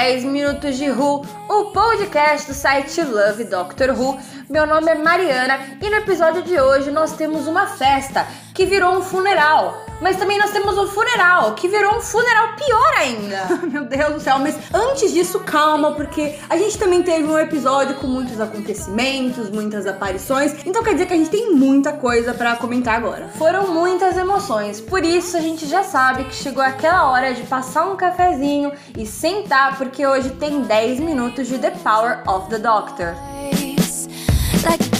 Bem-vindos ao 10 Minutos de Who, o podcast do site Love Doctor Who. Meu nome é Mariana e no episódio de hoje nós temos uma festa que virou um funeral. Mas também nós temos um funeral, que virou um funeral pior ainda. Meu Deus do céu, mas antes disso, calma, porque a gente também teve um episódio com muitos acontecimentos, muitas aparições, então quer dizer que a gente tem muita coisa para comentar agora. Foram muitas emoções, por isso a gente já sabe que chegou aquela hora de passar um cafezinho e sentar, porque hoje tem 10 minutos de The Power of the Doctor. Like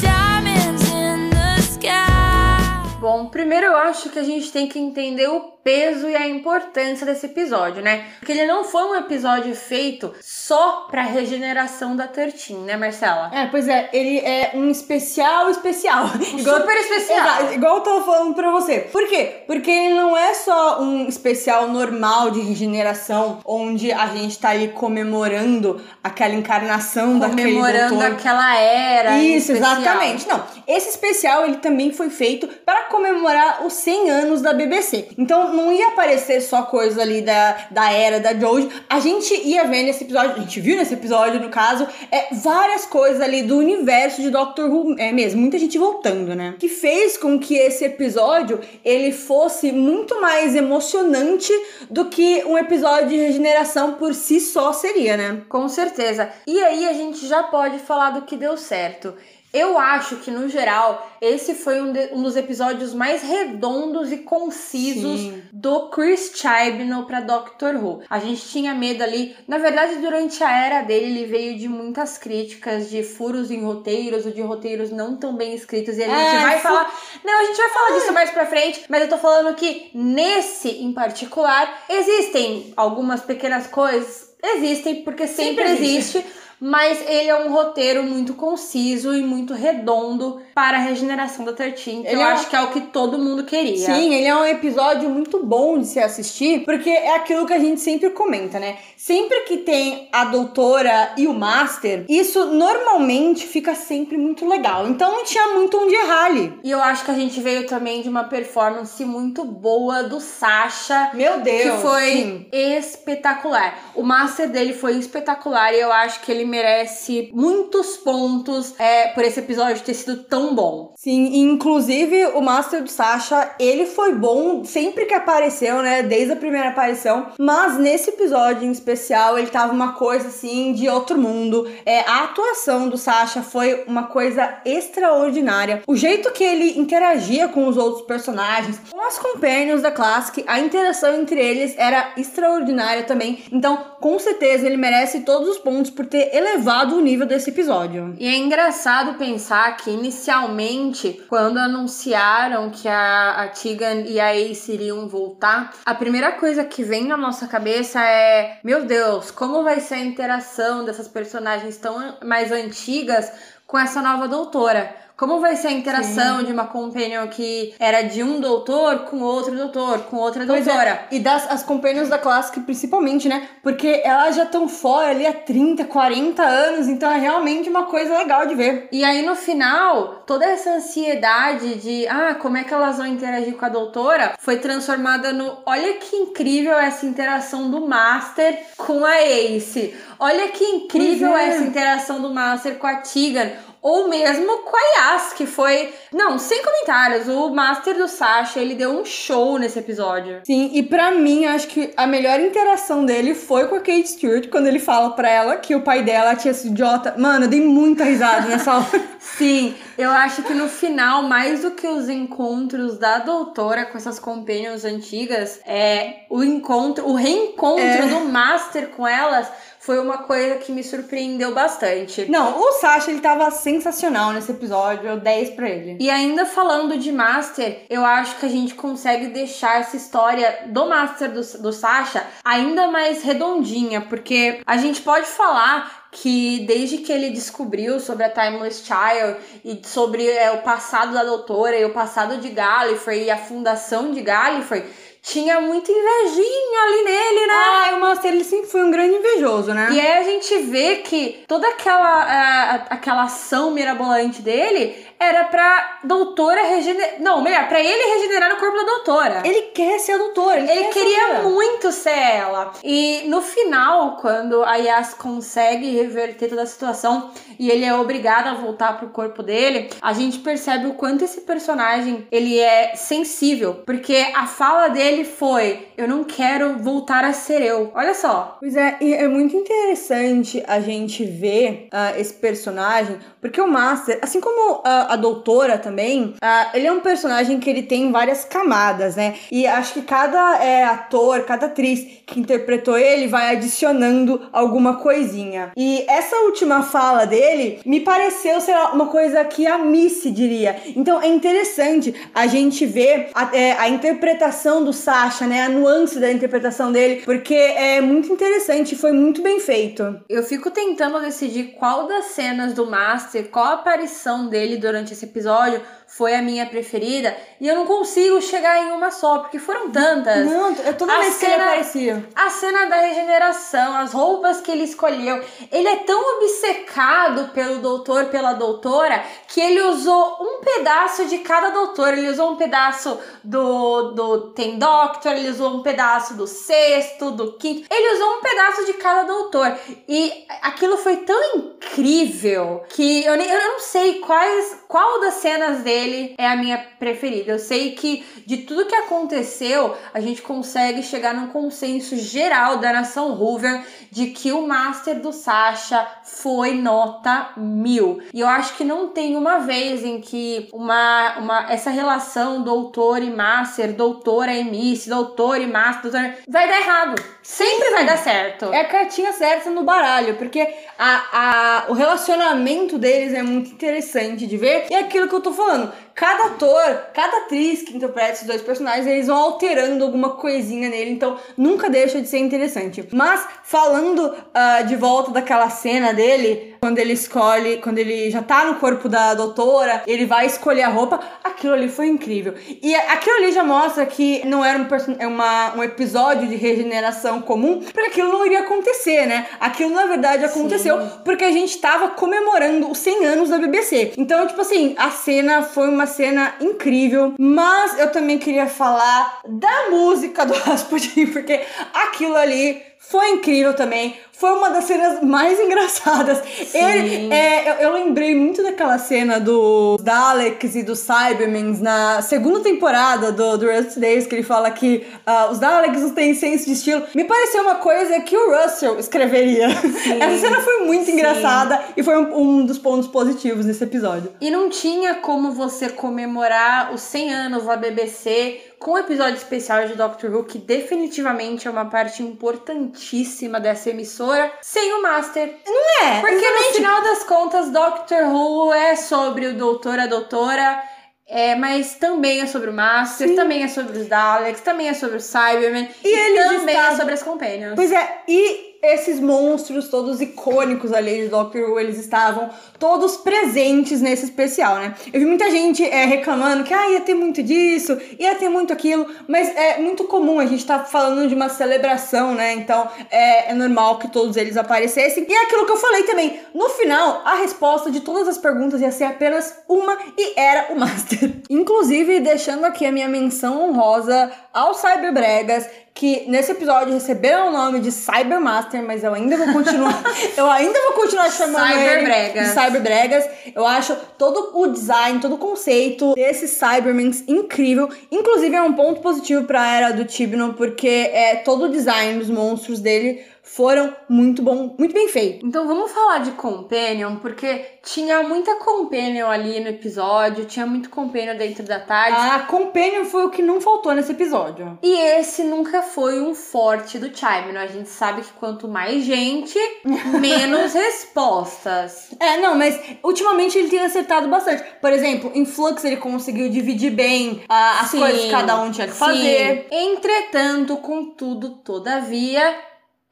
Bom, primeiro eu acho que a gente tem que entender o peso e a importância desse episódio, né? Porque ele não foi um episódio feito só pra regeneração da Tertin, né, Marcela? É, pois é, ele é um especial especial. Um igual, super especial. Exato, igual eu tô falando pra você. Por quê? Porque ele não é só um especial normal de regeneração, onde a gente tá ali comemorando aquela encarnação daquele Comemorando aquela era Isso, exatamente. Não, esse especial, ele também foi feito para comemorar os 100 anos da BBC. Então, não, ia aparecer só coisa ali da, da era da George. A gente ia ver nesse episódio, a gente viu nesse episódio, no caso, é, várias coisas ali do universo de Doctor Who, é mesmo, muita gente voltando, né? Que fez com que esse episódio ele fosse muito mais emocionante do que um episódio de regeneração por si só seria, né? Com certeza. E aí a gente já pode falar do que deu certo. Eu acho que, no geral, esse foi um, de, um dos episódios mais redondos e concisos Sim. do Chris Chibnall para Doctor Who. A gente tinha medo ali. Na verdade, durante a era dele, ele veio de muitas críticas de furos em roteiros ou de roteiros não tão bem escritos. E a gente é, vai falar. Não, a gente vai falar disso mais pra frente. Mas eu tô falando que nesse em particular, existem algumas pequenas coisas. Existem, porque sempre, sempre existe. existe mas ele é um roteiro muito conciso e muito redondo para a regeneração da Tertin, que ele eu é acho que é o que todo mundo queria. Sim, ele é um episódio muito bom de se assistir, porque é aquilo que a gente sempre comenta, né? Sempre que tem a doutora e o master, isso normalmente fica sempre muito legal. Então não tinha muito onde errar ali. E eu acho que a gente veio também de uma performance muito boa do Sasha. Meu Deus! Que foi sim. espetacular. O master dele foi espetacular e eu acho que ele merece muitos pontos é, por esse episódio ter sido tão bom. Sim, inclusive o Master do Sasha, ele foi bom sempre que apareceu, né? Desde a primeira aparição. Mas nesse episódio em especial, ele tava uma coisa assim de outro mundo. É, a atuação do Sasha foi uma coisa extraordinária. O jeito que ele interagia com os outros personagens, com as companions da Classic, a interação entre eles era extraordinária também. Então, com certeza, ele merece todos os pontos por ter elevado o nível desse episódio. E é engraçado pensar que inicialmente, quando anunciaram que a, a Tegan e a Ace iriam voltar, a primeira coisa que vem na nossa cabeça é: meu Deus, como vai ser a interação dessas personagens tão mais antigas com essa nova doutora? Como vai ser a interação Sim. de uma companion que era de um doutor com outro doutor, com outra pois é. doutora? É. E das as companions da Classic principalmente, né? Porque elas já estão fora ali há 30, 40 anos, então é realmente uma coisa legal de ver. E aí no final, toda essa ansiedade de, ah, como é que elas vão interagir com a doutora, foi transformada no, olha que incrível essa interação do Master com a Ace. Olha que incrível é. essa interação do Master com a Tegan ou mesmo com a Yas, que foi. Não, sem comentários. O Master do Sasha, ele deu um show nesse episódio. Sim, e para mim, acho que a melhor interação dele foi com a Kate Stewart, quando ele fala pra ela que o pai dela tinha sido idiota. Mano, eu dei muita risada nessa hora. Sim, eu acho que no final, mais do que os encontros da doutora com essas companions antigas, é o encontro, o reencontro é. do Master com elas foi uma coisa que me surpreendeu bastante. Não, o Sasha, ele tava sensacional nesse episódio, eu 10 pra ele. E ainda falando de Master, eu acho que a gente consegue deixar essa história do Master do, do Sasha ainda mais redondinha, porque a gente pode falar que desde que ele descobriu sobre a Timeless Child e sobre é, o passado da doutora e o passado de Gallifrey e a fundação de Gallifrey, tinha muita invejinha ali nele, né? Ah, o Master ele sempre foi um grande invejoso, né? E aí a gente vê que toda aquela, uh, aquela ação mirabolante dele era pra doutora regenerar. Não, melhor, pra ele regenerar no corpo da doutora. Ele quer ser a doutora. Ele, Ele quer queria muito ser ela. E no final, quando a Yas consegue reverter toda a situação e ele é obrigado a voltar pro corpo dele, a gente percebe o quanto esse personagem ele é sensível, porque a fala dele foi: "Eu não quero voltar a ser eu". Olha só. Pois é, e é muito interessante a gente ver ah, esse personagem, porque o Master, assim como ah, a doutora também, ah, ele é um personagem que ele tem várias camadas, né? E acho que cada é, ator, cada atriz que interpretou ele vai adicionando alguma coisinha. E essa última fala dele me pareceu, lá, uma coisa que a Missy diria. Então é interessante a gente ver a, é, a interpretação do Sasha, né? A nuance da interpretação dele, porque é muito interessante e foi muito bem feito. Eu fico tentando decidir qual das cenas do Master, qual a aparição dele durante esse episódio foi a minha preferida, e eu não consigo chegar em uma só, porque foram tantas. Não, é toda A vez que ele cena- aparecia. A cena da regeneração, as roupas que ele escolheu. Ele é tão obcecado pelo doutor, pela doutora, que ele usou um pedaço de cada doutor. Ele usou um pedaço do, do Ten Doctor, ele usou um pedaço do sexto, do quinto. Ele usou um pedaço de cada doutor. E aquilo foi tão incrível que eu, nem, eu não sei quais, qual das cenas dele é a minha preferida. Eu sei que de tudo que aconteceu, a gente consegue chegar num consenso geral da nação Hoover de que o Master do Sasha foi nota mil. E eu acho que não tem uma vez em que uma, uma essa relação doutor e Master, doutora e Miss, doutor e Master, doutor, vai dar errado. Sempre vai dar certo. É a cartinha certa no baralho, porque a, a, o relacionamento deles é muito interessante de ver. E é aquilo que eu tô falando. Cada ator, cada atriz que interpreta esses dois personagens, eles vão alterando alguma coisinha nele, então nunca deixa de ser interessante. Mas, falando ah, de volta daquela cena dele, quando ele escolhe, quando ele já tá no corpo da doutora, ele vai escolher a roupa, aquilo ali foi incrível. E aquilo ali já mostra que não era um, é uma, um episódio de regeneração comum, porque aquilo não iria acontecer, né? Aquilo na verdade aconteceu porque a gente tava comemorando os 100 anos da BBC. Então, tipo assim, a cena foi uma cena incrível, mas eu também queria falar da música do Rasputin, porque aquilo ali foi incrível também. Foi uma das cenas mais engraçadas. Ele, é, eu, eu lembrei muito daquela cena dos Daleks e dos Cybermans na segunda temporada do, do Russell Davis, que ele fala que ah, os Daleks não têm senso de estilo. Me pareceu uma coisa que o Russell escreveria. Essa cena foi muito engraçada e foi um, um dos pontos positivos desse episódio. E não tinha como você comemorar os 100 anos da BBC com um episódio especial de Doctor Who, que definitivamente é uma parte importantíssima dessa emissora, sem o Master. Não é? Porque no exatamente. final das contas, Doctor Who é sobre o doutor, a doutora, é, mas também é sobre o Master, também é sobre os Daleks, também é sobre o Cybermen, E eles também estavam- é sobre as Companions. Pois é, e esses monstros todos icônicos ali de Doctor Who, eles estavam todos presentes nesse especial, né? Eu vi muita gente é, reclamando que ah, ia ter muito disso, ia ter muito aquilo, mas é muito comum, a gente tá falando de uma celebração, né? Então é, é normal que todos eles aparecessem. E é aquilo que eu falei também, no final, a resposta de todas as perguntas ia ser apenas uma e era o Master. Inclusive, deixando aqui a minha menção honrosa aos Cyberbregas, que nesse episódio receberam o nome de Cybermaster, mas eu ainda vou continuar. eu ainda vou continuar chamando Cyberbregas. de Cyberbregas. Eu acho todo o design, todo o conceito desses Cybermans incrível. Inclusive, é um ponto positivo pra era do Tibno, porque é, todo o design dos monstros dele foram muito bom, muito bem feito. Então vamos falar de Companion, porque tinha muita Companion ali no episódio, tinha muito Companion dentro da tarde. A Companion foi o que não faltou nesse episódio. E esse nunca foi um forte do Chime, né? A gente sabe que quanto mais gente, menos respostas. É, não, mas ultimamente ele tem acertado bastante. Por exemplo, em Flux ele conseguiu dividir bem ah, as Sim, coisas que cada um tinha que sim. fazer. Entretanto, contudo, todavia,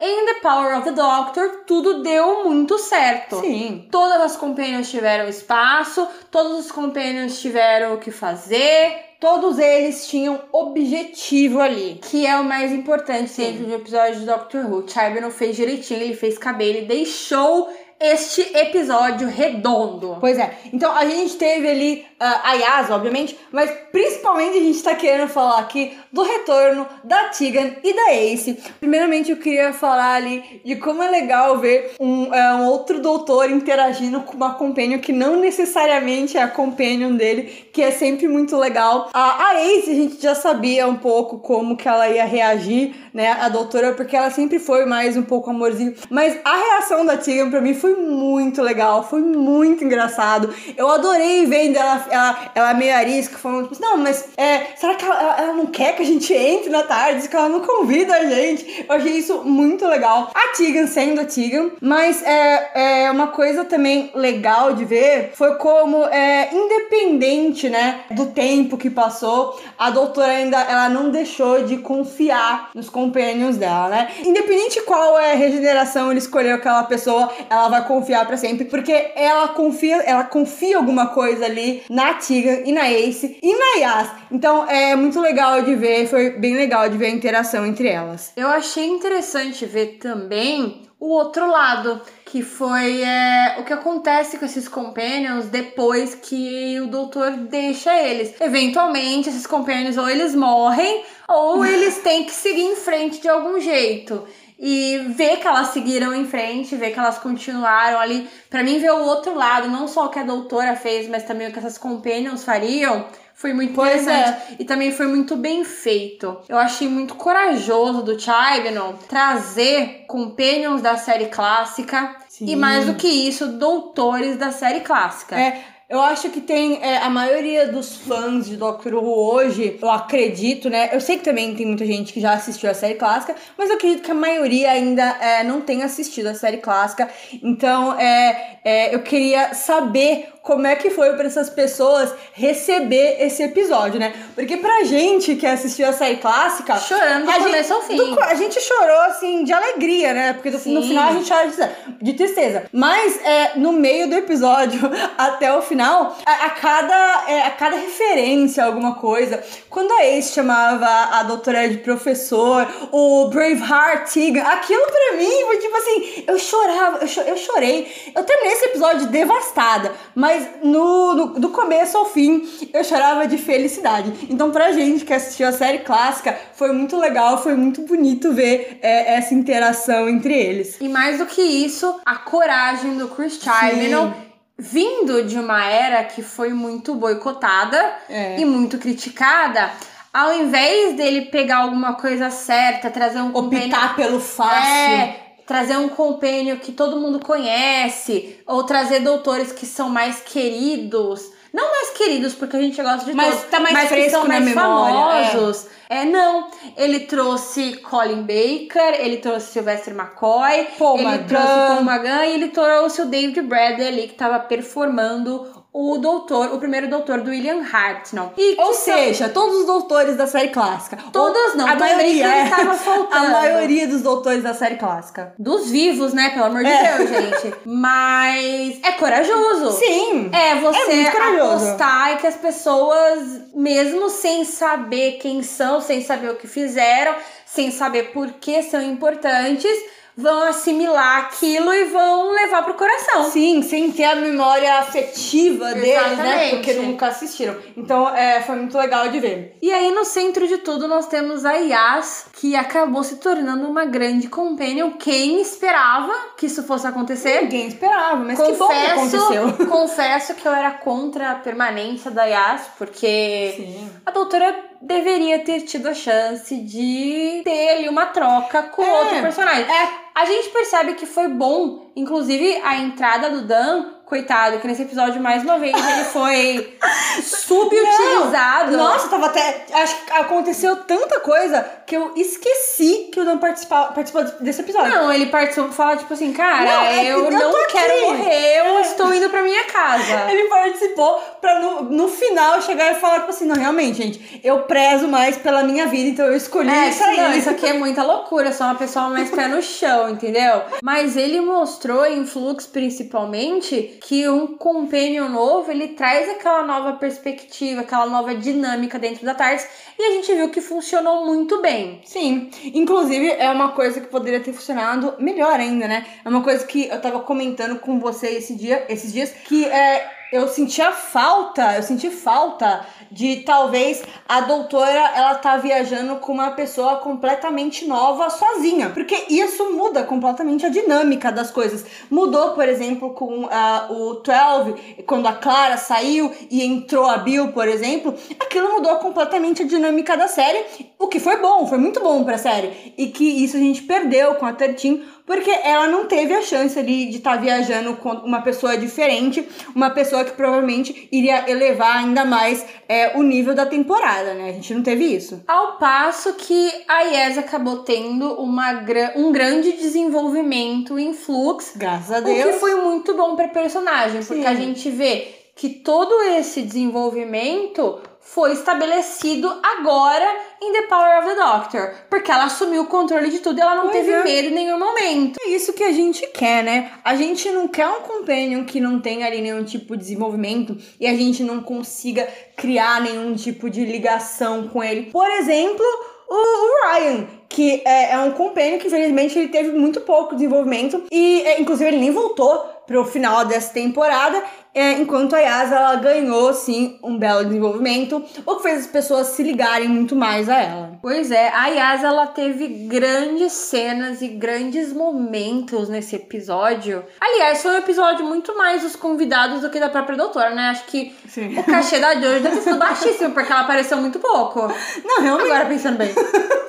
em The Power of the Doctor, tudo deu muito certo. Sim. Todas as companions tiveram espaço, todos os companions tiveram o que fazer, Todos eles tinham objetivo ali. que é o mais importante dentro de um episódio de Doctor Who. Chibnall fez direitinho, ele fez cabelo, ele deixou este episódio redondo. Pois é. Então a gente teve ali uh, a Yas, obviamente, mas principalmente a gente tá querendo falar aqui do retorno da Tegan e da Ace. Primeiramente eu queria falar ali de como é legal ver um, uh, um outro doutor interagindo com uma companion que não necessariamente é a companion dele, que é sempre muito legal. A, a Ace a gente já sabia um pouco como que ela ia reagir, né, a doutora, porque ela sempre foi mais um pouco amorzinho. Mas a reação da Tegan pra mim foi muito legal, foi muito engraçado. Eu adorei vendo ela ela, ela meio arisca, falando, tipo, não, mas é, será que ela, ela, não quer que a gente entre na tarde? Que ela não convida a gente? Eu achei isso muito legal. A Tegan sendo a Tegan, mas é, é uma coisa também legal de ver foi como, é, independente, né, do tempo que passou, a doutora ainda, ela não deixou de confiar nos companions dela, né? Independente qual é a regeneração ele escolheu aquela pessoa, ela vai confiar para sempre, porque ela confia, ela confia alguma coisa ali na Tiga e na Ace e na Yas. Então é muito legal de ver, foi bem legal de ver a interação entre elas. Eu achei interessante ver também o outro lado, que foi é, o que acontece com esses companions depois que o doutor deixa eles. Eventualmente, esses companions ou eles morrem ou eles têm que seguir em frente de algum jeito e ver que elas seguiram em frente, ver que elas continuaram ali. Para mim, ver o outro lado, não só o que a doutora fez, mas também o que essas companions fariam, foi muito pois interessante. É. E também foi muito bem feito. Eu achei muito corajoso do Chibnall trazer companions da série clássica. Sim. E mais do que isso, doutores da série clássica. É. Eu acho que tem é, a maioria dos fãs de Doctor Who hoje, eu acredito, né? Eu sei que também tem muita gente que já assistiu a série clássica, mas eu acredito que a maioria ainda é, não tem assistido a série clássica. Então, é, é eu queria saber como é que foi para essas pessoas receber esse episódio, né? Porque pra gente que assistiu a série clássica. Chorando do começo ao fim. Do, a gente chorou, assim, de alegria, né? Porque do, no final a gente chora de, de tristeza. Mas é, no meio do episódio, até o final, a, a cada, é, a cada referência a alguma coisa, quando a Ace chamava a doutora de professor, o Braveheart Tegan, aquilo pra mim foi tipo assim, eu chorava, eu, cho eu chorei. Eu terminei esse episódio devastada, mas mas no, no, do começo ao fim eu chorava de felicidade. Então, pra gente que assistiu a série clássica, foi muito legal, foi muito bonito ver é, essa interação entre eles. E mais do que isso, a coragem do Chris Chibnall vindo de uma era que foi muito boicotada é. e muito criticada, ao invés dele pegar alguma coisa certa, trazer um optar pelo fácil, é, trazer um compênio que todo mundo conhece, ou trazer doutores que são mais queridos. Não mais queridos, porque a gente gosta de mas todos, tá mais mas fresco que são mais memória, é. famosos. É. é. não. Ele trouxe Colin Baker, ele trouxe Sylvester McCoy, Paul ele Magan. trouxe Paul Magan e ele trouxe o David Bradley ali, que tava performando o doutor, o primeiro doutor do William Hartnell. E Ou seja, são... todos os doutores da série clássica. Todos não, a maioria estava faltando. A maioria dos doutores da série clássica. Dos vivos, né? Pelo amor de é. Deus, gente. Mas é corajoso. Sim. É você é apostar e que as pessoas, mesmo sem saber quem são, sem saber o que fizeram, sem saber por que são importantes, vão assimilar aquilo e vão levar pro coração. Sim, sem ter a memória afetiva deles, né? Porque nunca assistiram. Então, é, foi muito legal de ver. E aí, no centro de tudo, nós temos a Yas, que acabou se tornando uma grande companion. Quem esperava que isso fosse acontecer? Ninguém esperava, mas confesso, que bom que aconteceu. Confesso que eu era contra a permanência da Yas, porque Sim. a doutora deveria ter tido a chance de ter ali uma troca com é, outro personagem. É. A gente percebe que foi bom, inclusive a entrada do Dan coitado, que nesse episódio, mais uma vez, ele foi subutilizado. Não. Nossa, tava até. Acho que aconteceu tanta coisa que eu esqueci que o Dan participou, participou desse episódio. Não, ele participou fala, tipo assim, cara, não, é eu, eu não quero aqui. morrer, eu é. estou indo pra minha casa. Ele participou pra no, no final chegar e falar, tipo assim, não, realmente, gente, eu prezo mais pela minha vida, então eu escolhi é, isso aí. Não, isso aqui é muita loucura, sou uma pessoa mais pé no chão, entendeu? Mas ele mostrou em Flux, principalmente, que um companion novo, ele traz aquela nova perspectiva, aquela nova dinâmica dentro da TARDIS, e a gente viu que funcionou muito bem. Sim, inclusive é uma coisa que poderia ter funcionado melhor ainda, né? É uma coisa que eu tava comentando com você esse dia, esses dias, que é eu sentia falta, eu senti falta de talvez a doutora ela tá viajando com uma pessoa completamente nova sozinha, porque isso muda completamente a dinâmica das coisas. Mudou, por exemplo, com uh, o 12, quando a Clara saiu e entrou a Bill, por exemplo, aquilo mudou completamente a dinâmica da série, o que foi bom, foi muito bom pra série, e que isso a gente perdeu com a 13 porque ela não teve a chance ali de estar tá viajando com uma pessoa diferente, uma pessoa que provavelmente iria elevar ainda mais é, o nível da temporada, né? A gente não teve isso. Ao passo que a Yes acabou tendo uma, um grande desenvolvimento em Flux. Graças a Deus. O que foi muito bom pra personagem, porque Sim. a gente vê que todo esse desenvolvimento foi estabelecido agora em The Power of the Doctor. Porque ela assumiu o controle de tudo e ela não pois teve é. medo em nenhum momento. É isso que a gente quer, né? A gente não quer um companion que não tenha ali nenhum tipo de desenvolvimento e a gente não consiga criar nenhum tipo de ligação com ele. Por exemplo, o, Ryan, que é, é, um companion que infelizmente ele teve muito pouco desenvolvimento e é, inclusive ele nem voltou pro final dessa temporada é, enquanto a Yasa ela ganhou sim um belo desenvolvimento, o que fez as pessoas se ligarem muito mais a ela. Pois é, a Yasa ela teve grandes cenas e grandes momentos nesse episódio. Aliás, foi um episódio muito mais dos convidados do que da própria doutora, né? Acho que sim. o cachê da Jojo deve ter sido baixíssimo, porque ela apareceu muito pouco. Não, realmente. Agora pensando bem.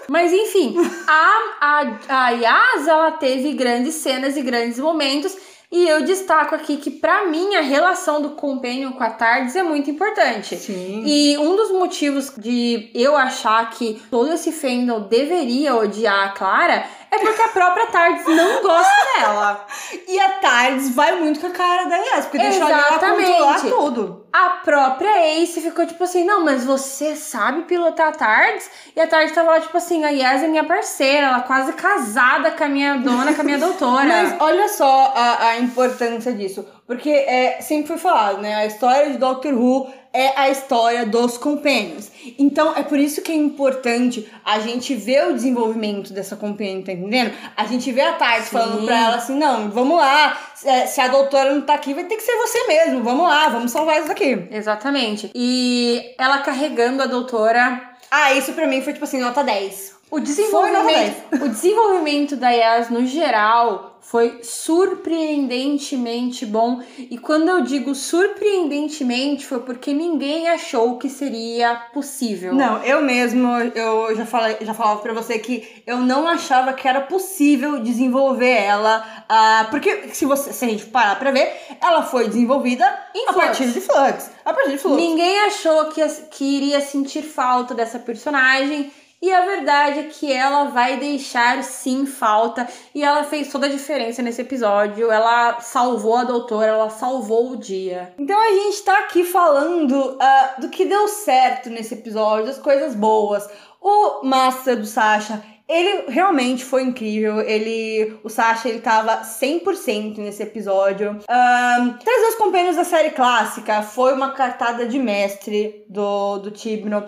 Mas enfim, a, a, a Yasa ela teve grandes cenas e grandes momentos. E eu destaco aqui que, para mim, a relação do Companion com a Tardes é muito importante. Sim. E um dos motivos de eu achar que todo esse fandom deveria odiar a Clara é porque a própria Tardes não gosta dela. E a Tardes vai muito com a cara da Yas, porque deixa ela controlar tudo. A própria Ace ficou tipo assim, não, mas você sabe pilotar a Tardes? E a Tardes tava lá tipo assim, a Yas é minha parceira, ela quase casada com a minha dona, com a minha doutora. mas olha só a, a importância disso. Porque é, sempre foi falado, né? A história de Doctor Who é a história dos companions. Então é por isso que é importante a gente ver o desenvolvimento dessa companion, tá entendendo? A gente vê a Tars falando pra ela assim: não, vamos lá, é, se a doutora não tá aqui, vai ter que ser você mesmo, vamos lá, vamos salvar isso daqui. Exatamente. E ela carregando a doutora. Ah, isso pra mim foi tipo assim, nota 10. O desenvolvimento, o desenvolvimento da Yas no geral foi surpreendentemente bom. E quando eu digo surpreendentemente, foi porque ninguém achou que seria possível. Não, eu mesmo, eu já, falei, já falava pra você que eu não achava que era possível desenvolver ela. Uh, porque se, você, se a gente parar pra ver, ela foi desenvolvida em a partir de Flux. A partir de Flux. Ninguém achou que, que iria sentir falta dessa personagem. E a verdade é que ela vai deixar sim falta e ela fez toda a diferença nesse episódio. Ela salvou a doutora, ela salvou o dia. Então a gente tá aqui falando uh, do que deu certo nesse episódio, das coisas boas. O Master do Sasha, ele realmente foi incrível. Ele, o Sasha, ele tava 100% nesse episódio. Um, trazer os companheiros da série clássica foi uma cartada de mestre do, do Tibno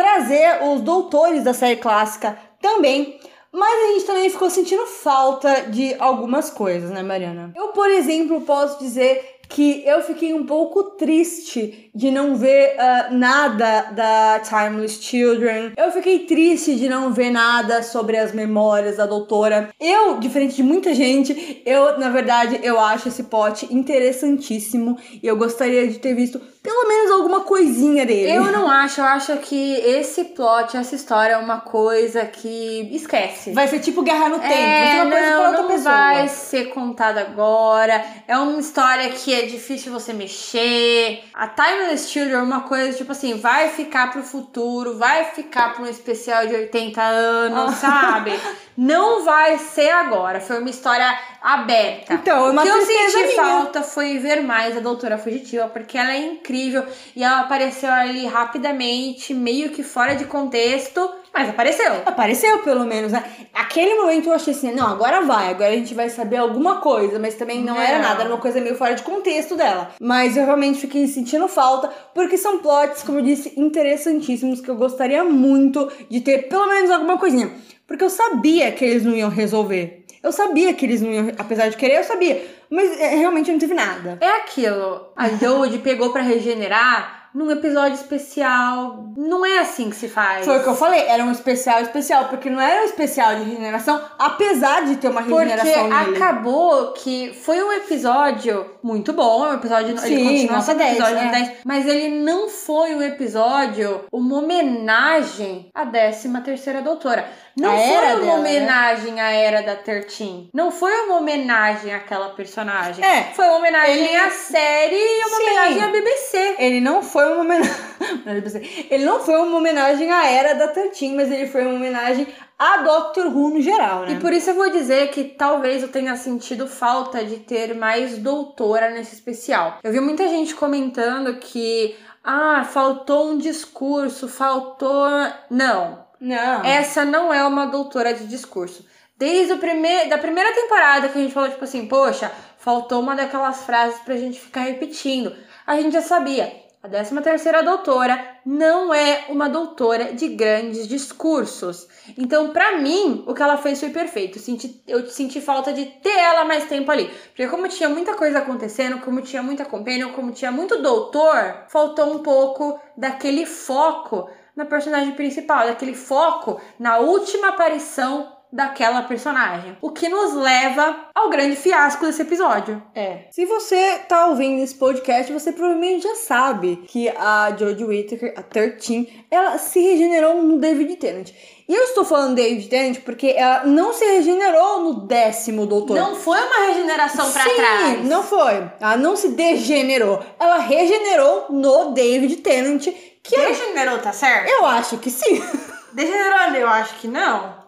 trazer os doutores da série clássica também. Mas a gente também ficou sentindo falta de algumas coisas, né, Mariana? Eu, por exemplo, posso dizer que eu fiquei um pouco triste de não ver uh, nada da Timeless Children. Eu fiquei triste de não ver nada sobre as memórias da doutora. Eu, diferente de muita gente, eu, na verdade, eu acho esse pote interessantíssimo e eu gostaria de ter visto pelo menos alguma coisinha dele. Eu não acho, eu acho que esse plot, essa história é uma coisa que esquece. Vai ser tipo Guerra no Tempo, é, vai ser uma coisa não, pra outra não pessoa. vai ser contada agora. É uma história que é difícil você mexer. A Timeless Children é uma coisa tipo assim, vai ficar pro futuro, vai ficar pra um especial de 80 anos, sabe? Não vai ser agora. Foi uma história aberta. Então, é uma o que eu senti minha. falta foi ver mais a Doutora Fugitiva, porque ela é incrível incrível e ela apareceu ali rapidamente, meio que fora de contexto, mas apareceu. Apareceu, pelo menos, né? Aquele momento eu achei assim, não, agora vai, agora a gente vai saber alguma coisa, mas também não, não. era nada, era uma coisa meio fora de contexto dela. Mas eu realmente fiquei sentindo falta, porque são plots, como eu disse, interessantíssimos, que eu gostaria muito de ter pelo menos alguma coisinha. Porque eu sabia que eles não iam resolver. Eu sabia que eles não iam, apesar de querer, eu sabia. Mas é, realmente não teve nada. É aquilo. A Jodie pegou para regenerar num episódio especial. Não é assim que se faz. Foi o que eu falei, era um especial especial, porque não era um especial de regeneração, apesar de ter uma regeneração porque nele. acabou que foi um episódio muito bom, é um episódio, Sim, ele continua sendo 10, episódio né? 10, mas ele não foi um episódio, uma homenagem à 13 terceira doutora. Não foi uma dela, né? homenagem né? à era da Tertin. Não foi uma homenagem àquela personagem. É. Foi uma homenagem ele... à série e uma Sim. homenagem à BBC. Ele não foi uma homenagem. ele não foi uma homenagem à era da Tertin, mas ele foi uma homenagem a Doctor Who no geral, né? E por isso eu vou dizer que talvez eu tenha sentido falta de ter mais doutora nesse especial. Eu vi muita gente comentando que ah, faltou um discurso, faltou. Não. Não. Essa não é uma doutora de discurso. Desde o primeir, da primeira temporada que a gente falou, tipo assim, poxa, faltou uma daquelas frases pra gente ficar repetindo. A gente já sabia. A 13 terceira doutora não é uma doutora de grandes discursos. Então, para mim, o que ela fez foi perfeito. Eu senti, eu senti falta de ter ela mais tempo ali. Porque como tinha muita coisa acontecendo, como tinha muita companion, como tinha muito doutor, faltou um pouco daquele foco na personagem principal, daquele foco na última aparição daquela personagem. O que nos leva ao grande fiasco desse episódio. É. Se você tá ouvindo esse podcast, você provavelmente já sabe que a Jodie Whittaker, a 13, ela se regenerou no David Tennant. E eu estou falando David Tennant porque ela não se regenerou no décimo doutor. Não foi uma regeneração para trás. Sim, não foi. Ela não se degenerou. Ela regenerou no David Tennant. Que Degenerou, tá certo? Eu acho que sim. Degenerou, eu acho que não.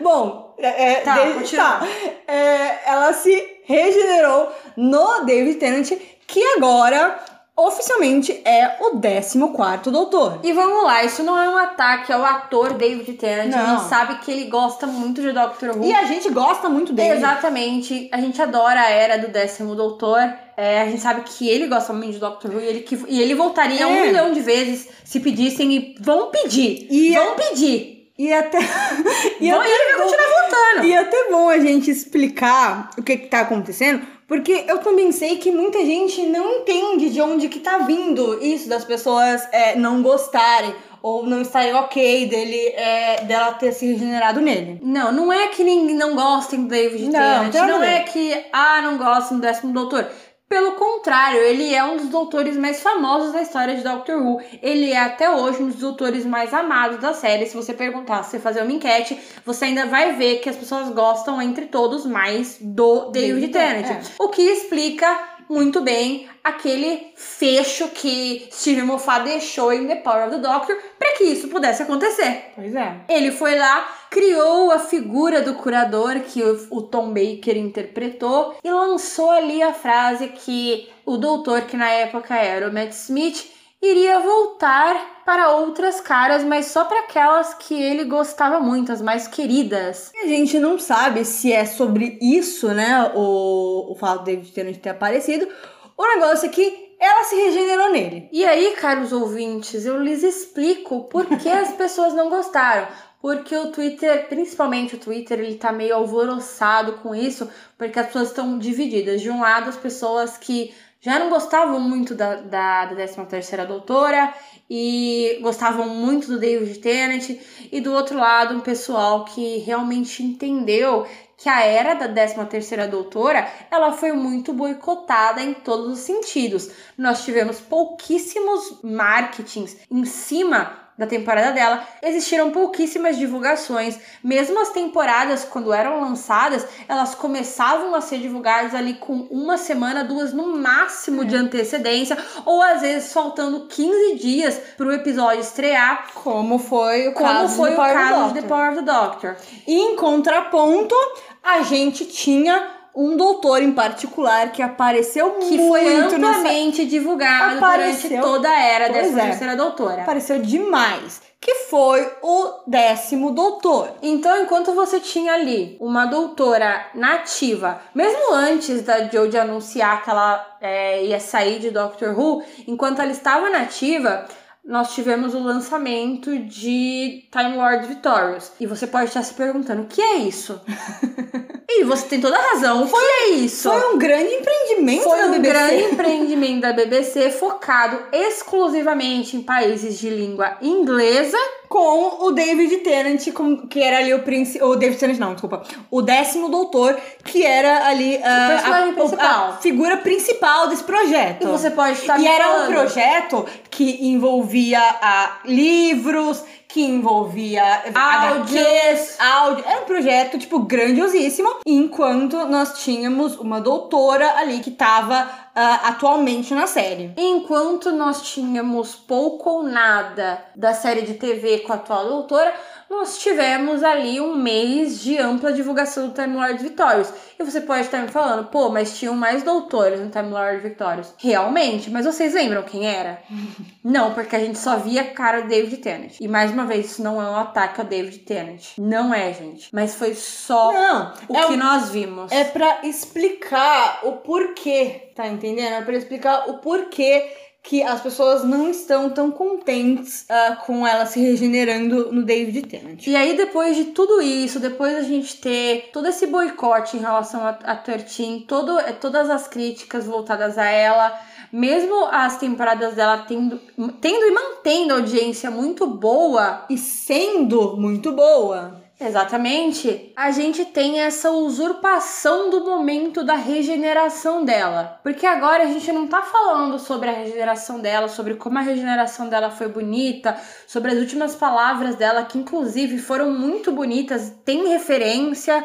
Bom, é, é tá, de, tá. É, ela se regenerou no David Tennant, que agora oficialmente é o 14 doutor. E vamos lá, isso não é um ataque ao ator David Tennant. Não. A gente sabe que ele gosta muito de Doctor Who. E a gente gosta muito dele. Exatamente. A gente adora a era do décimo doutor. É, a gente sabe que ele gosta muito de Doctor Who e ele, que, e ele voltaria é. um milhão de vezes se pedissem e vão pedir. E vão é... pedir. E até. e Bom, até ele vai continuar voltando. E até bom a gente explicar o que, que tá acontecendo, porque eu também sei que muita gente não entende de onde que tá vindo isso das pessoas é, não gostarem ou não estarem ok dele, é, dela ter se regenerado nele. Não, não é que ninguém não gostem do David Tennant. Não, não é que, ah, não gostam do décimo doutor. Pelo contrário, ele é um dos doutores mais famosos da história de Doctor Who. Ele é até hoje um dos doutores mais amados da série. Se você perguntar, se você fazer uma enquete, você ainda vai ver que as pessoas gostam entre todos mais do David Tennant. É. O que explica muito bem aquele fecho que Steven Moffat deixou em The Power of the Doctor para que isso pudesse acontecer. Pois é. Ele foi lá, criou a figura do curador que o, o Tom Baker interpretou e lançou ali a frase que o doutor, que na época era o Matt Smith, iria voltar para outras caras, mas só para aquelas que ele gostava muito, as mais queridas. A gente não sabe se é sobre isso, né, o, o fato de David Tennant ter aparecido. O negócio é que ela se regenerou nele. E aí, caros ouvintes, eu lhes explico por que as pessoas não gostaram. Porque o Twitter, principalmente o Twitter, ele tá meio alvoroçado com isso, porque as pessoas estão divididas. De um lado, as pessoas que já não gostavam muito da, da, da 13 terceira doutora e gostavam muito do David Tennant e do outro lado um pessoal que realmente entendeu que a era da 13 terceira doutora, ela foi muito boicotada em todos os sentidos. Nós tivemos pouquíssimos marketings em cima da temporada dela, existiram pouquíssimas divulgações. Mesmo as temporadas, quando eram lançadas, elas começavam a ser divulgadas ali com uma semana, duas no máximo de antecedência, ou às vezes faltando 15 dias para o episódio estrear. Como foi o como caso, foi o caso de The Power of the Doctor. E em contraponto, a gente tinha um doutor em particular que apareceu que muito foi nessa- amplamente divulgado Apareceu. durante toda a era Pois dessa é. terceira doutora. apareceu demais, que foi o décimo doutor. Então, enquanto você tinha ali uma doutora nativa, mesmo antes da Jodie anunciar que ela é, ia sair de Doctor Who, enquanto ela estava nativa, nós tivemos o lançamento de Time Lord Victorious. E você pode estar se perguntando, o que é isso? e você tem toda a razão, o que é isso? Foi um grande empreendimento Foi da um BBC. grande empreendimento da BBC focado exclusivamente em países de língua inglesa com o David Tennant, que era ali o príncipe. O David Tennant, não, desculpa. O décimo doutor, que era ali ah, a, principal. a figura principal desse projeto. e você pode estar E era um falando. projeto que envolvia ah, livros, que envolvia. HQs, áudio. Era um projeto, tipo, grandiosíssimo. Enquanto nós tínhamos uma doutora ali que tava ah, atualmente na série. Enquanto nós tínhamos pouco ou nada da série de TV com a atual doutora, nós tivemos ali um mês de ampla divulgação do Time Lord Victorious. E você pode estar me falando, pô, mas tinham mais doutores no Time Lord Victorious. Realmente, mas vocês lembram quem era? não, porque a gente só via a cara do David Tennant. E mais uma vez, isso não é um ataque ao David Tennant. Não é, gente. Mas foi só Não, o é que um- nós vimos. É pra explicar o porquê, tá entendendo? É pra explicar o porquê que as pessoas não estão tão contentes ah, com ela se regenerando no David Tennant. E aí, depois de tudo isso, depois da gente ter todo esse boicote em relação a, a 13, todo, eh, todas as críticas voltadas a ela, mesmo as temporadas dela tendo, tendo e mantendo audiência muito boa, E sendo muito boa. Exatamente, a gente tem essa usurpação do momento da regeneração dela. Porque agora a gente não tá falando sobre a regeneração dela, sobre como a regeneração dela foi bonita, sobre as últimas palavras dela, que inclusive foram muito bonitas, tem referência.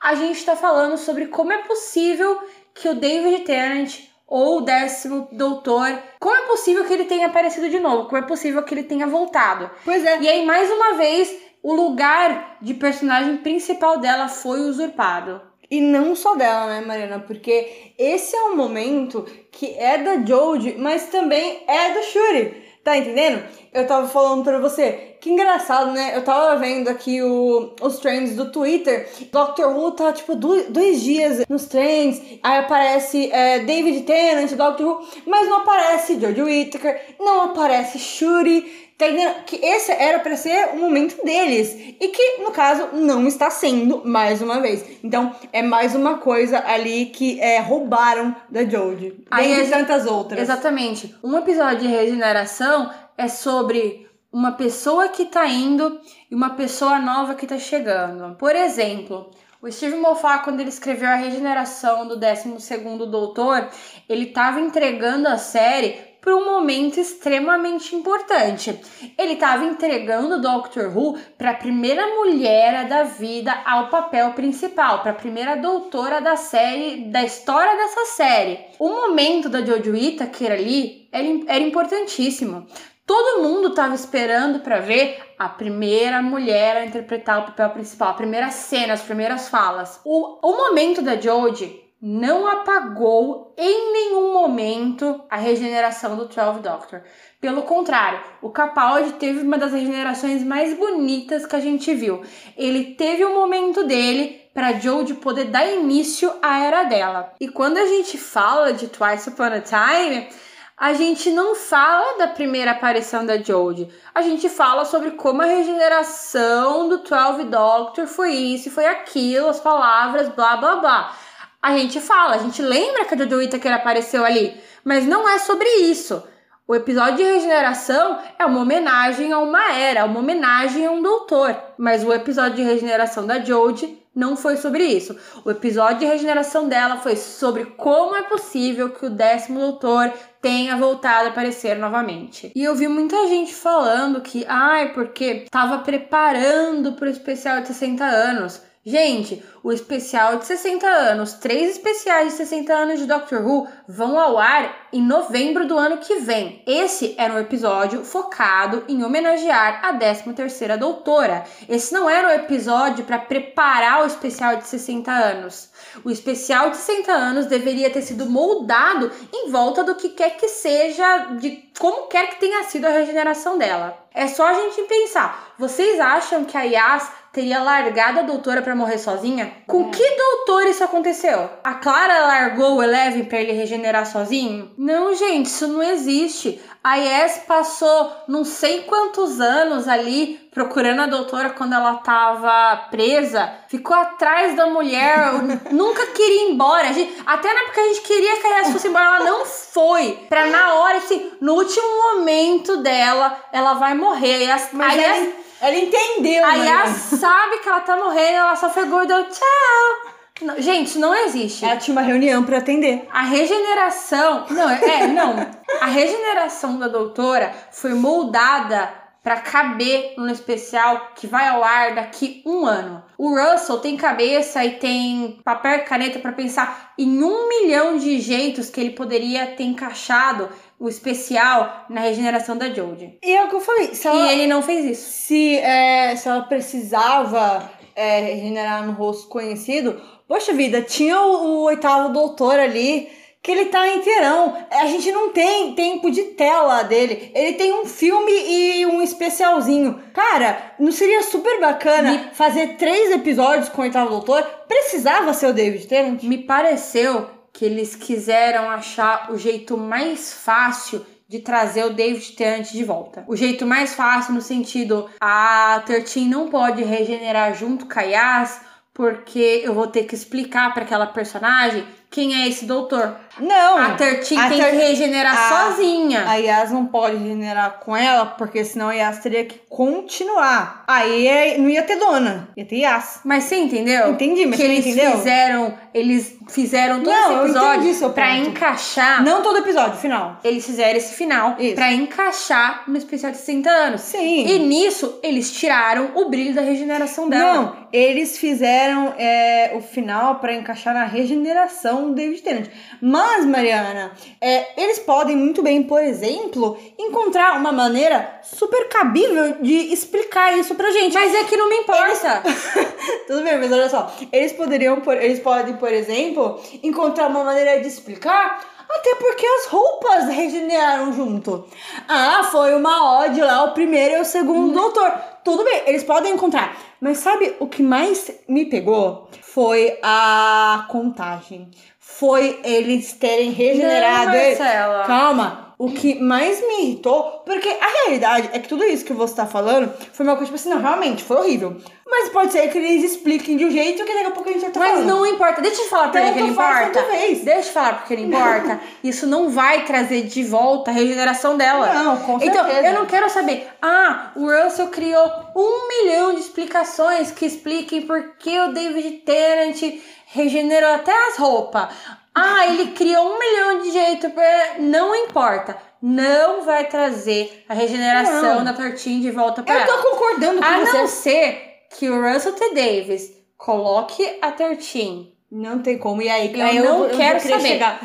A gente tá falando sobre como é possível que o David Tennant ou o décimo doutor, como é possível que ele tenha aparecido de novo? Como é possível que ele tenha voltado? Pois é. E aí, mais uma vez, o lugar de personagem principal dela foi usurpado. E não só dela, né, Mariana? Porque esse é um momento que é da Jodie, mas também é do Shuri. Tá entendendo? Eu tava falando pra você, que engraçado, né? Eu tava vendo aqui o, os trends do Twitter. Doctor Who tá, tipo, do- dois dias nos trends. Aí aparece é, David Tennant, Doctor Who. Mas não aparece Jodie Whittaker, não aparece Shuri. Tá entendendo? Que esse era pra ser o momento deles. E que, no caso, não está sendo mais uma vez. Então, é mais uma coisa ali que é, roubaram da Jodie. Aí Dentre gente- tantas outras. Exatamente. Um episódio de regeneração é sobre uma pessoa que tá indo e uma pessoa nova que tá chegando. Por exemplo, o Steve Moffat, quando ele escreveu a regeneração do 12º Doutor, ele tava entregando a série para um momento extremamente importante. Ele estava entregando o Doctor Who para a primeira mulher a dar vida ao papel principal, para a primeira doutora da série, da história dessa série. O momento da Jodie Whittaker ali era, era importantíssimo. Todo mundo estava esperando para ver a primeira mulher a interpretar o papel principal, a primeira cena, as primeiras falas. O, o momento da Jodie não apagou em nenhum momento a regeneração do 12 Doctor. Pelo contrário, o Capaldi teve uma das regenerações mais bonitas que a gente viu. Ele teve o momento dele para Jodie poder dar início à era dela. E quando a gente fala de Twice Upon a Time, a gente não fala da primeira aparição da Jodie. A gente fala sobre como a regeneração do 12 Doctor foi isso, foi aquilo, as palavras, blá blá blá. A gente fala, a gente lembra que a Jodie Whittaker apareceu ali, mas não é sobre isso. O episódio de regeneração é uma homenagem a uma era, uma homenagem a um doutor. Mas o episódio de regeneração da Jodie não foi sobre isso. O episódio de regeneração dela foi sobre como é possível que o décimo doutor tenha voltado a aparecer novamente. E eu vi muita gente falando que, ai, porque tava preparando pro especial de 60 anos. Gente, o especial de 60 anos, três especiais de 60 anos de Doctor Who vão ao ar em novembro do ano que vem. Esse era um episódio focado em homenagear a 13ª doutora. Esse não era um episódio para preparar o especial de 60 anos. O especial de 60 anos deveria ter sido moldado em volta do que quer que seja, de como quer que tenha sido a regeneração dela. É só a gente pensar. Vocês acham que a Yas teria largado a doutora para morrer sozinha? Com É. que doutor isso aconteceu? A Clara largou o Eleven para ele regenerar sozinho? Não, gente, isso não existe. A Yes passou não sei quantos anos ali procurando a doutora quando ela tava presa, ficou atrás da mulher, nunca queria ir embora. Gente- até na época a gente queria que a Yes fosse embora, ela não foi. Pra na hora, assim, no último momento dela, ela vai morrer. A Yas, Mas a Yas- ela, ela entendeu, a. Yas sabe que ela tá morrendo, ela só pegou e deu tchau. Não, gente, não existe. Ela tinha uma reunião pra atender. A regeneração. Não, é, não. A regeneração da doutora foi moldada pra caber num especial que vai ao ar daqui um ano. O Russell tem cabeça e tem papel e caneta pra pensar em um milhão de jeitos que ele poderia ter encaixado o especial na regeneração da Jodie. E é o que eu falei. Se ela, E ele não fez isso. se, é, se ela precisava é, regenerar no rosto conhecido, poxa vida, tinha o, o oitavo doutor ali. Que ele tá inteirão. A gente não tem tempo de tela dele. Ele tem um filme e um especialzinho. Cara, não seria super bacana fazer três episódios com o oitavo doutor? Precisava ser o David Tennant? Me pareceu que eles quiseram achar o jeito mais fácil de trazer o David Tennant de volta. O jeito mais fácil no sentido, a Tertin não pode regenerar junto com a Yas, porque eu vou ter que explicar para aquela personagem quem é esse doutor. Não. a Tertin tem Ter- que regenerar a- sozinha. A Yas não pode regenerar com ela, porque senão a Yas teria que continuar. Aí é- não ia ter dona, ia ter Yas. Mas você entendeu? Entendi, mas que você eles entendeu? fizeram, eles fizeram todo Não, esse episódio ponto. encaixar Não todo episódio, final. eles fizeram esse final pra encaixar no especial de 60 anos. Sim. E nisso, eles tiraram o brilho da regeneração dela. Não, eles fizeram é, o final pra encaixar na regeneração do David Tennant. Mas, Mariana, é, eles podem muito bem, por exemplo, encontrar uma maneira super cabível de explicar isso pra gente. Mas é que não me importa. Tudo bem, mas olha só. Eles poderiam, por- eles podem, por exemplo, encontrar uma maneira de explicar. Até porque as roupas regeneraram junto. Ah, foi uma ode lá, o primeiro e o segundo doutor. Tudo bem, eles podem encontrar. Mas sabe o que mais me pegou? Foi a contagem. Foi eles terem regenerado. Não, ele. Calma. O que mais me irritou, porque a realidade é que tudo isso que você tá falando foi uma coisa tipo assim, não, realmente, foi horrível. Mas pode ser que eles expliquem de um jeito que daqui a pouco a gente já tá Mas falando. não importa. Deixa eu te falar por que Tanto que faz, importa. Deixa eu falar porque não importa. Isso não vai trazer de volta a regeneração dela. Não, com Então, certeza. eu não quero saber. Ah, o Russell criou um milhão de explicações que expliquem por que o David Tennant regenerou até as roupas. Ah, ele criou um milhão de jeitos pra... Não importa. Não vai trazer a regeneração Não. da Tortinha de volta pra Eu ela. tô concordando com A você. não ser que o Russell T. Davis coloque a Tertin. Não tem como. E aí, Eu aí não vou- quero querer saber. chegar.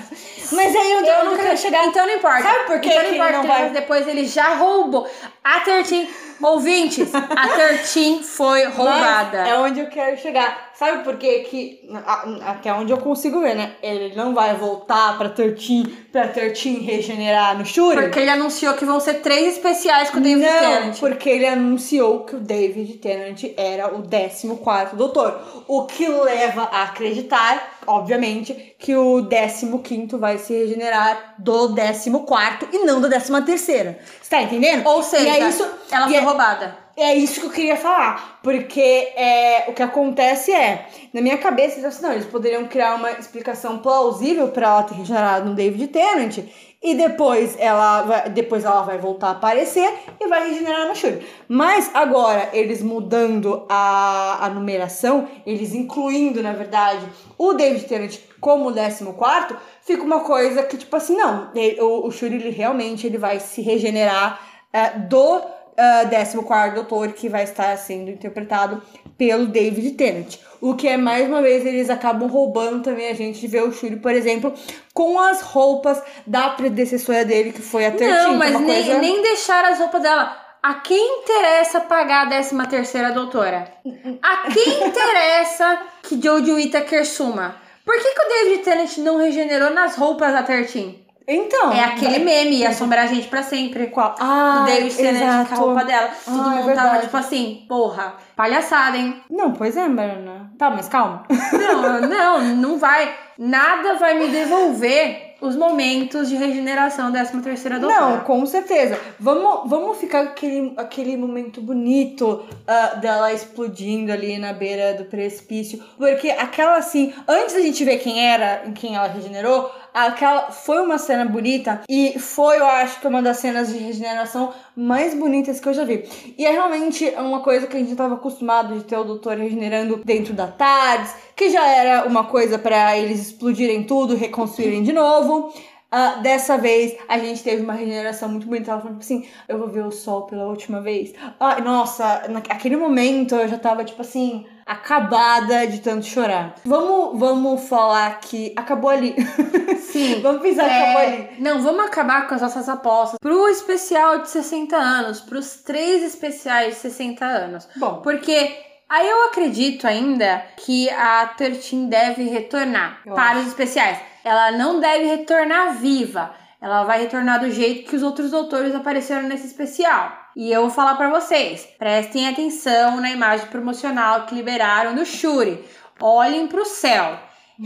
Mas aí onde eu, não quero chegar. Então não importa. Sabe por que Então não importa não vai- depois ele já roubou. A Tertin, ouvintes, a Tertin foi roubada. Mas é onde eu quero chegar. Sabe por quê? que até onde eu consigo ver, né? Ele não vai voltar pra Tertin, pra Tertin regenerar no Shuri. Porque ele anunciou que vão ser três especiais com o David não, Tennant. porque ele anunciou que o David Tennant era o 14º doutor. O que leva a acreditar, obviamente, que o 15º vai se regenerar do 14º e não do 13º. Você tá entendendo? Ou seja, E é isso, ela foi é- roubada. É isso que eu queria falar. Porque é, o que acontece é, na minha cabeça, eles, assim, não, eles poderiam criar uma explicação plausível pra ela ter regenerado no David Tennant. E depois ela, vai, depois ela vai voltar a aparecer e vai regenerar no Shuri. Mas agora, eles mudando a, a numeração, eles incluindo, na verdade, o David Tennant como o 14, fica uma coisa que, tipo assim, não, ele- o, o Shuri ele realmente ele vai se regenerar é, do uh, 14 Doutor, que vai estar sendo interpretado pelo David Tennant. O que é, mais uma vez, eles acabam roubando também a gente de ver o Shuri, por exemplo, com as roupas da predecessora dele, que foi a Tertinha. Não, mas nem, coisa... nem deixar as roupas dela. A quem interessa pagar a 13 terceira doutora? A quem interessa que Jodie Whittaker suma? Por que, que o David Tennant não regenerou nas roupas da Tertin? Então. É aquele meme, ia assombrar a gente pra sempre. Qual? Ah, do David Tennant com a roupa dela. Todo Ah, é mundo tava verdade. tipo assim, porra, palhaçada, hein? Não, pois é, Mariana. Tá, mas calma. Não, não, não vai. Nada vai me devolver os momentos de regeneração da 13 terceira doutora. Não, com certeza. Vamos, vamos ficar com aquele, aquele momento bonito ah, dela explodindo ali na beira do precipício. Porque aquela assim, antes da gente ver quem era, em quem ela regenerou, aquela foi uma cena bonita e foi, eu acho que uma das cenas de regeneração mais bonitas que eu já vi. E é realmente uma coisa que a gente já tava acostumado de ter o doutor regenerando dentro da TARDIS, que já era uma coisa pra eles explodirem tudo, reconstruírem de novo. Ah, dessa vez a gente teve uma regeneração muito bonita. Ela falando tipo assim: eu vou ver o sol pela última vez. Ai, nossa, naquele momento eu já tava tipo assim, acabada de tanto chorar. Vamos, vamos falar que acabou ali. Sim. vamos pensar que É, acabou ali. Não, vamos acabar com as nossas apostas. Pro especial de 60 anos, pros três especiais de 60 anos. Bom, Porque aí eu acredito ainda que a Tertin deve retornar Eu para os especiais. Ela não deve retornar viva. Ela vai retornar do jeito que os outros doutores apareceram nesse especial. E eu vou falar pra vocês, prestem atenção na imagem promocional que liberaram do Shuri. Olhem pro céu.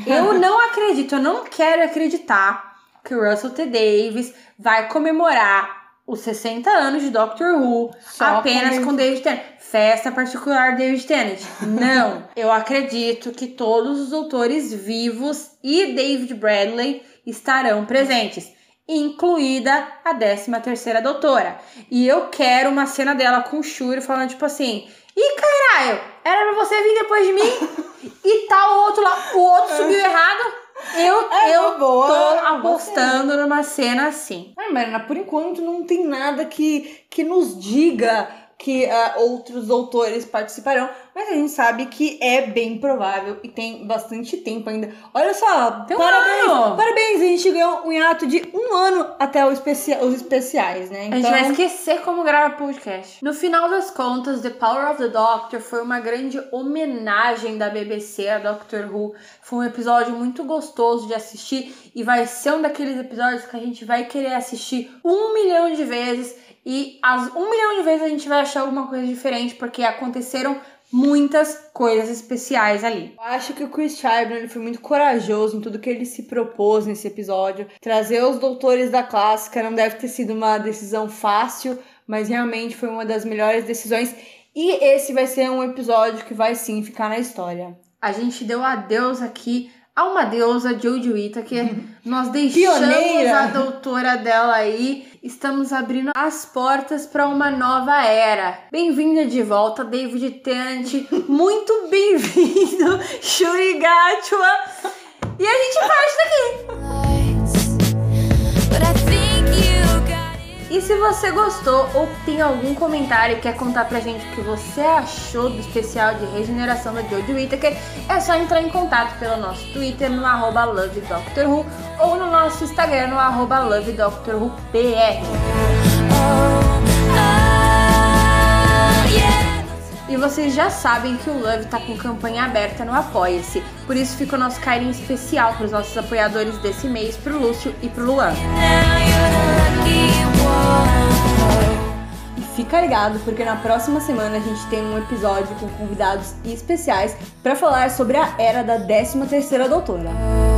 Eu não acredito, eu não quero acreditar que o Russell T. Davis vai comemorar os 60 anos de Doctor Who Só apenas com com David Tennant. Festa particular David Tennant. Não. Eu acredito que todos os doutores vivos e David Bradley estarão presentes. Incluída a 13 terceira doutora. E eu quero uma cena dela com o Shuri falando tipo assim... Ih, caralho! Era pra você vir depois de mim? e tá o outro lá... O outro subiu errado? Eu, É eu uma boa, tô é uma boa apostando numa cena assim. Ai, Marina, por enquanto não tem nada que, que nos diga que ah, outros doutores participarão, mas a gente sabe que é bem provável e tem bastante tempo ainda. Olha só, Tem um parabéns! ano. Parabéns, a gente ganhou um hiato de um ano até o especia- os especiais, né? A gente vai esquecer como grava podcast. No final das contas, The Power of the Doctor foi uma grande homenagem da BBC a Doctor Who. Foi um episódio muito gostoso de assistir e vai ser um daqueles episódios que a gente vai querer assistir um milhão de vezes. E as um milhão de vezes a gente vai achar alguma coisa diferente, porque aconteceram muitas coisas especiais ali. Eu acho que o Chris Chibnall foi muito corajoso em tudo que ele se propôs nesse episódio. Trazer os doutores da clássica não deve ter sido uma decisão fácil, mas realmente foi uma das melhores decisões. E esse vai ser um episódio que vai sim ficar na história. A gente deu adeus aqui a uma deusa, Jodie Whittaker. Nós deixamos Pioneira. a doutora dela aí. Estamos abrindo as portas para uma nova era. Bem-vinda de volta, David Tennant. Muito bem-vindo, Shuri Gatwa. E a gente parte daqui. E se você gostou ou tem algum comentário e quer contar pra gente o que você achou do especial de regeneração da Jodie Whittaker, é só entrar em contato pelo nosso Twitter no arroba LoveDoctorWho ou no nosso Instagram no arroba LoveDoctorWhoPR. E vocês já sabem que o Love tá com campanha aberta no Apoia-se, por isso fica o nosso carinho especial para os nossos apoiadores desse mês, pro Lúcio e pro Luan. Fica ligado, porque na próxima semana a gente tem um episódio com convidados especiais para falar sobre a era da 13ª Doutora.